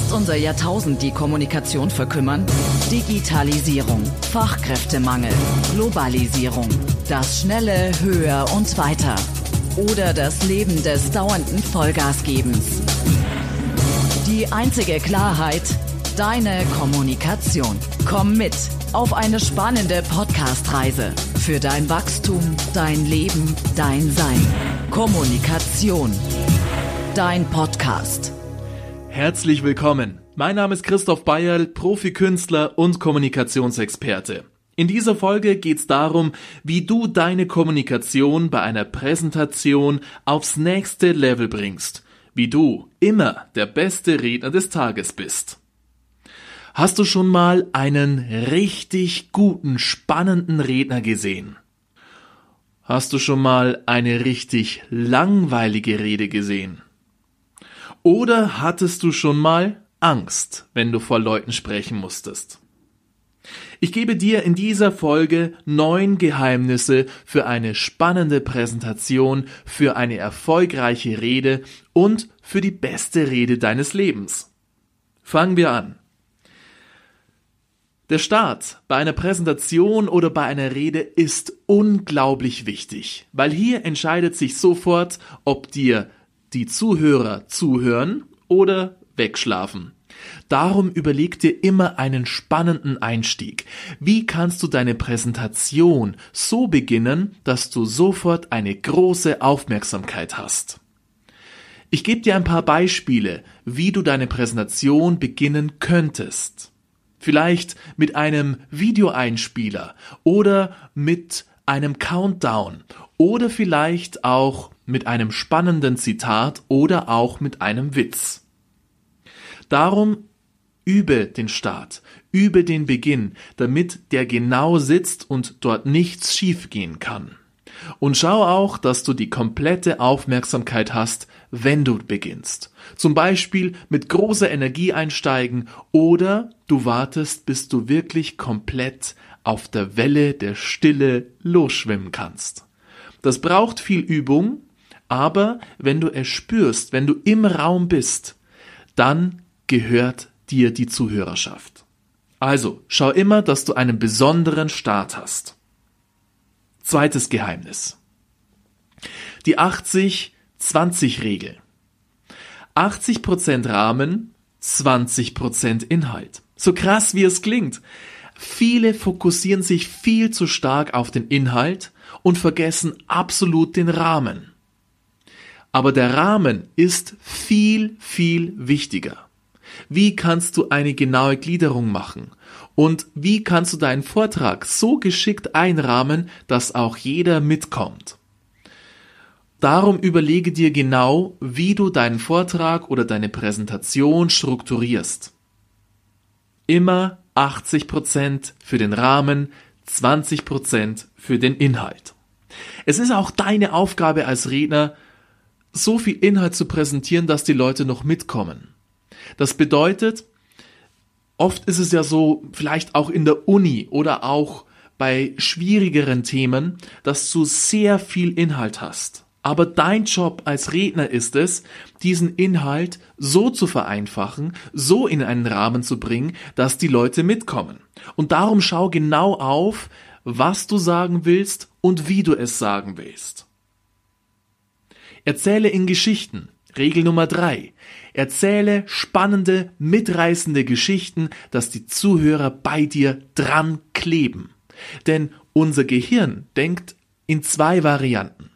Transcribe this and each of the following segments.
Lässt unser Jahrtausend die Kommunikation verkümmern? Digitalisierung, Fachkräftemangel, Globalisierung, das schnelle Höher und Weiter oder das Leben des dauernden Vollgasgebens. Die einzige Klarheit, deine Kommunikation. Komm mit auf eine spannende Podcast-Reise für dein Wachstum, dein Leben, dein Sein. Kommunikation. Dein Podcast. Herzlich willkommen. Mein Name ist Christoph Bayerl, Profikünstler und Kommunikationsexperte. In dieser Folge geht es darum, wie du deine Kommunikation bei einer Präsentation aufs nächste Level bringst, wie du immer der beste Redner des Tages bist. Hast du schon mal einen richtig guten, spannenden Redner gesehen? Hast du schon mal eine richtig langweilige Rede gesehen? Oder hattest du schon mal Angst, wenn du vor Leuten sprechen musstest? Ich gebe dir in dieser Folge neun Geheimnisse für eine spannende Präsentation, für eine erfolgreiche Rede und für die beste Rede deines Lebens. Fangen wir an. Der Start bei einer Präsentation oder bei einer Rede ist unglaublich wichtig, weil hier entscheidet sich sofort, ob dir die Zuhörer zuhören oder wegschlafen. Darum überleg dir immer einen spannenden Einstieg. Wie kannst du deine Präsentation so beginnen, dass du sofort eine große Aufmerksamkeit hast? Ich gebe dir ein paar Beispiele, wie du deine Präsentation beginnen könntest. Vielleicht mit einem Videoeinspieler oder mit einem Countdown oder vielleicht auch mit einem spannenden Zitat oder auch mit einem Witz. Darum übe den Start, übe den Beginn, damit der genau sitzt und dort nichts schiefgehen kann. Und schau auch, dass du die komplette Aufmerksamkeit hast, wenn du beginnst. Zum Beispiel mit großer Energie einsteigen oder du wartest, bis du wirklich komplett auf der Welle der Stille losschwimmen kannst. Das braucht viel Übung, aber wenn du es spürst, wenn du im Raum bist, dann gehört dir die Zuhörerschaft. Also, schau immer, dass du einen besonderen Start hast. Zweites Geheimnis. Die 80-20-Regel. 80% Rahmen, 20% Inhalt. So krass wie es klingt. Viele fokussieren sich viel zu stark auf den Inhalt und vergessen absolut den Rahmen. Aber der Rahmen ist viel, viel wichtiger. Wie kannst du eine genaue Gliederung machen? Und wie kannst du deinen Vortrag so geschickt einrahmen, dass auch jeder mitkommt? Darum überlege dir genau, wie du deinen Vortrag oder deine Präsentation strukturierst. Immer 80% für den Rahmen, 20% für den Inhalt. Es ist auch deine Aufgabe als Redner, so viel Inhalt zu präsentieren, dass die Leute noch mitkommen. Das bedeutet, oft ist es ja so, vielleicht auch in der Uni oder auch bei schwierigeren Themen, dass du sehr viel Inhalt hast. Aber dein Job als Redner ist es, diesen Inhalt so zu vereinfachen, so in einen Rahmen zu bringen, dass die Leute mitkommen. Und darum schau genau auf, was du sagen willst und wie du es sagen willst. Erzähle in Geschichten. Regel Nummer drei. Erzähle spannende, mitreißende Geschichten, dass die Zuhörer bei dir dran kleben. Denn unser Gehirn denkt in zwei Varianten.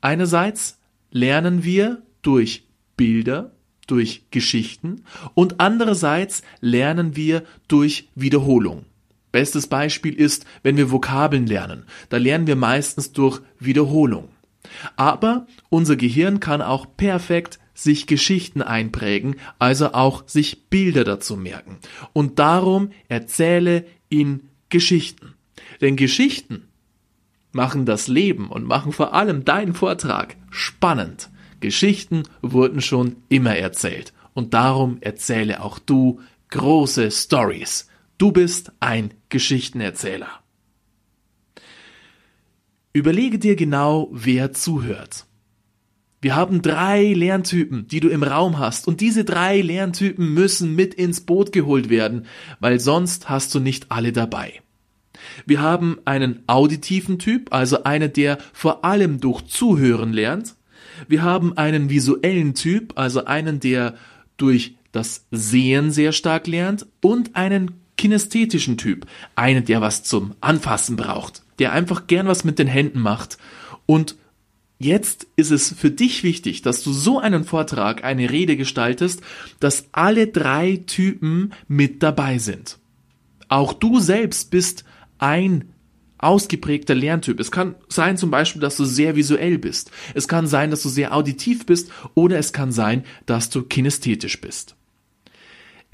Einerseits lernen wir durch Bilder, durch Geschichten und andererseits lernen wir durch Wiederholung. Bestes Beispiel ist, wenn wir Vokabeln lernen. Da lernen wir meistens durch Wiederholung. Aber unser Gehirn kann auch perfekt sich Geschichten einprägen, also auch sich Bilder dazu merken. Und darum erzähle in Geschichten. Denn Geschichten machen das Leben und machen vor allem deinen Vortrag spannend. Geschichten wurden schon immer erzählt. Und darum erzähle auch du große Stories. Du bist ein Geschichtenerzähler. Überlege dir genau, wer zuhört. Wir haben drei Lerntypen, die du im Raum hast. Und diese drei Lerntypen müssen mit ins Boot geholt werden, weil sonst hast du nicht alle dabei. Wir haben einen auditiven Typ, also einer, der vor allem durch Zuhören lernt. Wir haben einen visuellen Typ, also einen, der durch das Sehen sehr stark lernt. Und einen kinästhetischen Typ, einen, der was zum Anfassen braucht, der einfach gern was mit den Händen macht und Jetzt ist es für dich wichtig, dass du so einen Vortrag, eine Rede gestaltest, dass alle drei Typen mit dabei sind. Auch du selbst bist ein ausgeprägter Lerntyp. Es kann sein zum Beispiel, dass du sehr visuell bist. Es kann sein, dass du sehr auditiv bist oder es kann sein, dass du kinästhetisch bist.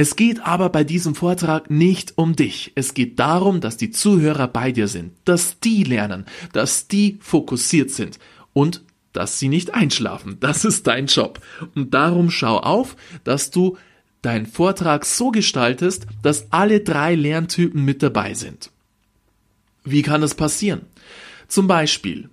Es geht aber bei diesem Vortrag nicht um dich. Es geht darum, dass die Zuhörer bei dir sind, dass die lernen, dass die fokussiert sind und dass sie nicht einschlafen. Das ist dein Job. Und darum schau auf, dass du deinen Vortrag so gestaltest, dass alle drei Lerntypen mit dabei sind. Wie kann das passieren? Zum Beispiel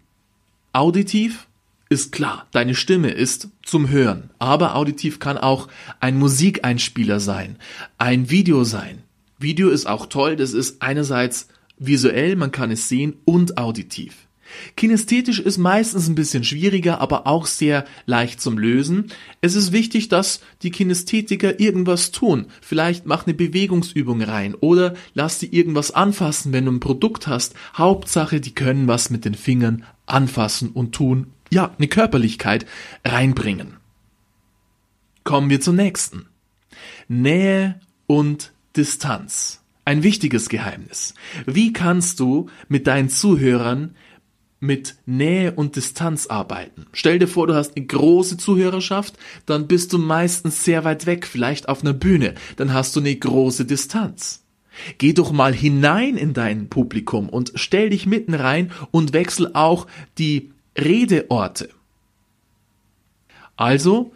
auditiv ist klar, deine Stimme ist zum Hören, aber auditiv kann auch ein Musikeinspieler sein, ein Video sein. Video ist auch toll, das ist einerseits visuell, man kann es sehen und auditiv. Kinästhetisch ist meistens ein bisschen schwieriger, aber auch sehr leicht zum Lösen. Es ist wichtig, dass die Kinästhetiker irgendwas tun. Vielleicht mach eine Bewegungsübung rein oder lass die irgendwas anfassen, wenn du ein Produkt hast. Hauptsache, die können was mit den Fingern anfassen und tun. Ja, eine Körperlichkeit reinbringen. Kommen wir zum nächsten. Nähe und Distanz. Ein wichtiges Geheimnis. Wie kannst du mit deinen Zuhörern mit Nähe und Distanz arbeiten. Stell dir vor, du hast eine große Zuhörerschaft, dann bist du meistens sehr weit weg, vielleicht auf einer Bühne, dann hast du eine große Distanz. Geh doch mal hinein in dein Publikum und stell dich mitten rein und wechsel auch die Redeorte. Also,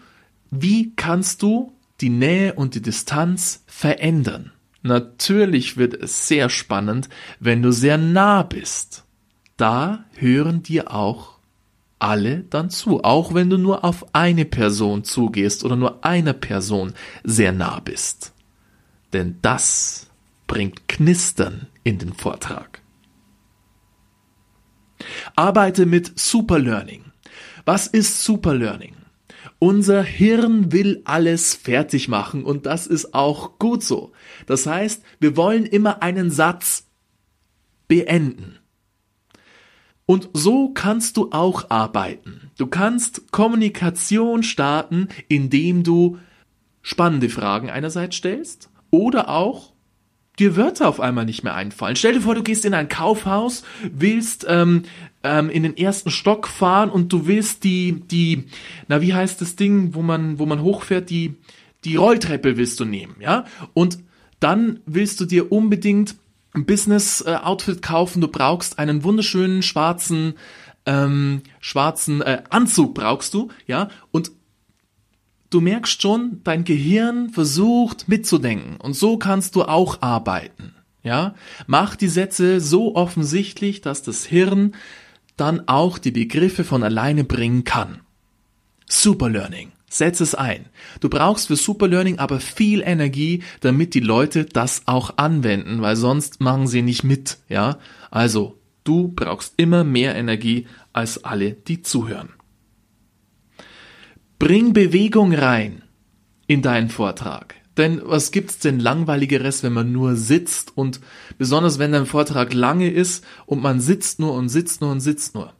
wie kannst du die Nähe und die Distanz verändern? Natürlich wird es sehr spannend, wenn du sehr nah bist da hören dir auch alle dann zu, auch wenn du nur auf eine Person zugehst oder nur einer Person sehr nah bist. Denn das bringt Knistern in den Vortrag. Arbeite mit Superlearning. Was ist Superlearning? Unser Hirn will alles fertig machen und das ist auch gut so. Das heißt, wir wollen immer einen Satz beenden. Und so kannst du auch arbeiten. Du kannst Kommunikation starten, indem du spannende Fragen einerseits stellst oder auch dir Wörter auf einmal nicht mehr einfallen. Stell dir vor, du gehst in ein Kaufhaus, willst ähm, ähm, in den ersten Stock fahren und du willst die, die, na wie heißt das Ding, wo man, wo man hochfährt, die, die Rolltreppe willst du nehmen, ja? Und dann willst du dir unbedingt ein Business-Outfit kaufen, du brauchst einen wunderschönen schwarzen ähm, schwarzen äh, Anzug brauchst du, ja, und du merkst schon, dein Gehirn versucht mitzudenken und so kannst du auch arbeiten, ja. Mach die Sätze so offensichtlich, dass das Hirn dann auch die Begriffe von alleine bringen kann. Superlearning. Setz es ein. Du brauchst für Superlearning aber viel Energie, damit die Leute das auch anwenden, weil sonst machen sie nicht mit, ja? Also, du brauchst immer mehr Energie als alle, die zuhören. Bring Bewegung rein in deinen Vortrag. Denn was gibt's denn langweiligeres, wenn man nur sitzt und besonders wenn dein Vortrag lange ist und man sitzt nur und sitzt nur und sitzt nur.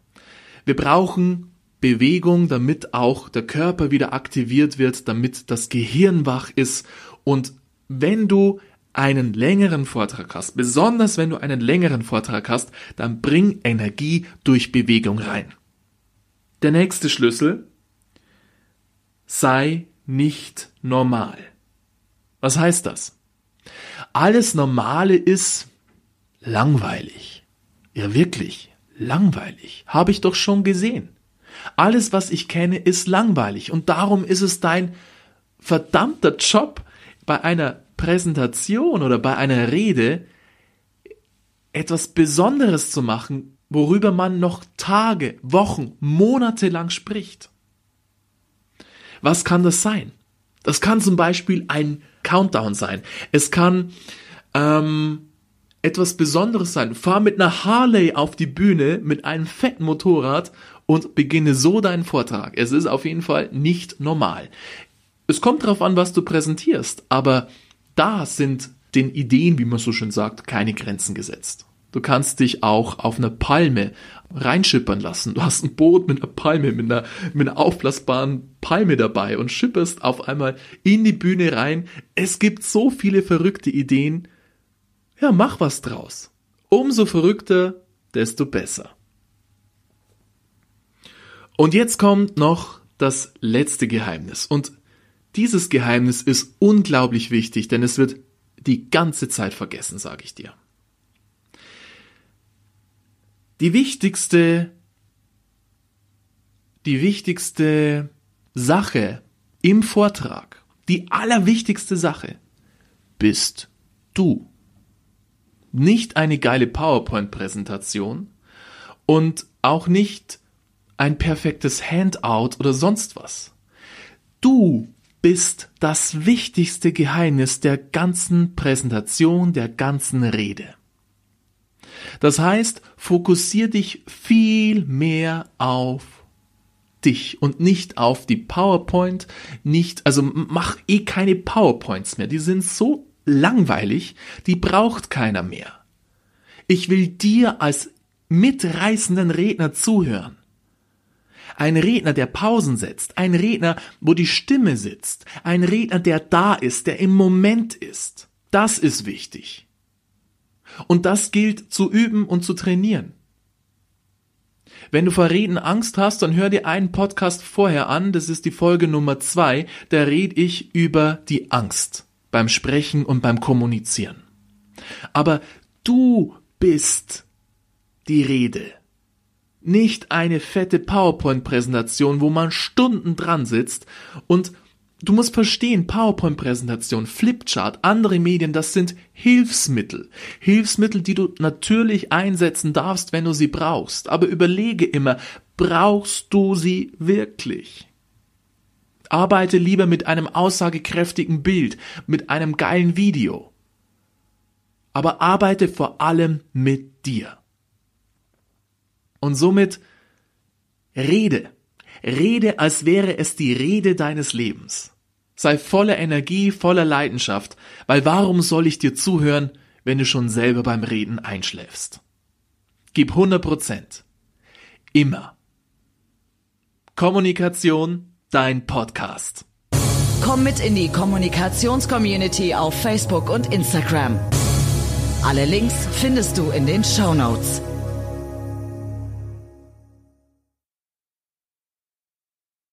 Wir brauchen Bewegung, damit auch der Körper wieder aktiviert wird, damit das Gehirn wach ist. Und wenn du einen längeren Vortrag hast, besonders wenn du einen längeren Vortrag hast, dann bring Energie durch Bewegung rein. Der nächste Schlüssel, sei nicht normal. Was heißt das? Alles Normale ist langweilig. Ja, wirklich, langweilig. Habe ich doch schon gesehen. Alles, was ich kenne, ist langweilig und darum ist es dein verdammter Job bei einer Präsentation oder bei einer Rede etwas Besonderes zu machen, worüber man noch Tage, Wochen, Monate lang spricht. Was kann das sein? Das kann zum Beispiel ein Countdown sein. Es kann ähm, etwas Besonderes sein. Fahr mit einer Harley auf die Bühne mit einem fetten Motorrad und beginne so deinen Vortrag. Es ist auf jeden Fall nicht normal. Es kommt darauf an, was du präsentierst, aber da sind den Ideen, wie man so schön sagt, keine Grenzen gesetzt. Du kannst dich auch auf eine Palme reinschippern lassen. Du hast ein Boot mit einer Palme, mit einer, mit einer aufblasbaren Palme dabei und schipperst auf einmal in die Bühne rein. Es gibt so viele verrückte Ideen. Ja, mach was draus. Umso verrückter, desto besser. Und jetzt kommt noch das letzte Geheimnis. Und dieses Geheimnis ist unglaublich wichtig, denn es wird die ganze Zeit vergessen, sage ich dir. Die wichtigste, die wichtigste Sache im Vortrag, die allerwichtigste Sache, bist du. Nicht eine geile PowerPoint-Präsentation und auch nicht ein perfektes Handout oder sonst was. Du bist das wichtigste Geheimnis der ganzen Präsentation, der ganzen Rede. Das heißt, fokussier dich viel mehr auf dich und nicht auf die PowerPoint, nicht, also mach eh keine PowerPoints mehr. Die sind so langweilig, die braucht keiner mehr. Ich will dir als mitreißenden Redner zuhören. Ein Redner, der Pausen setzt, ein Redner, wo die Stimme sitzt, ein Redner, der da ist, der im Moment ist. Das ist wichtig. Und das gilt zu üben und zu trainieren. Wenn du vor Reden Angst hast, dann hör dir einen Podcast vorher an, das ist die Folge Nummer zwei, da red ich über die Angst beim Sprechen und beim Kommunizieren. Aber du bist die Rede. Nicht eine fette PowerPoint-Präsentation, wo man Stunden dran sitzt und Du musst verstehen, PowerPoint-Präsentation, Flipchart, andere Medien, das sind Hilfsmittel. Hilfsmittel, die du natürlich einsetzen darfst, wenn du sie brauchst. Aber überlege immer, brauchst du sie wirklich? Arbeite lieber mit einem aussagekräftigen Bild, mit einem geilen Video. Aber arbeite vor allem mit dir. Und somit rede Rede, als wäre es die Rede deines Lebens. Sei voller Energie, voller Leidenschaft, weil warum soll ich dir zuhören, wenn du schon selber beim Reden einschläfst? Gib 100 Prozent. Immer. Kommunikation, dein Podcast. Komm mit in die Kommunikationscommunity auf Facebook und Instagram. Alle Links findest du in den Show Notes.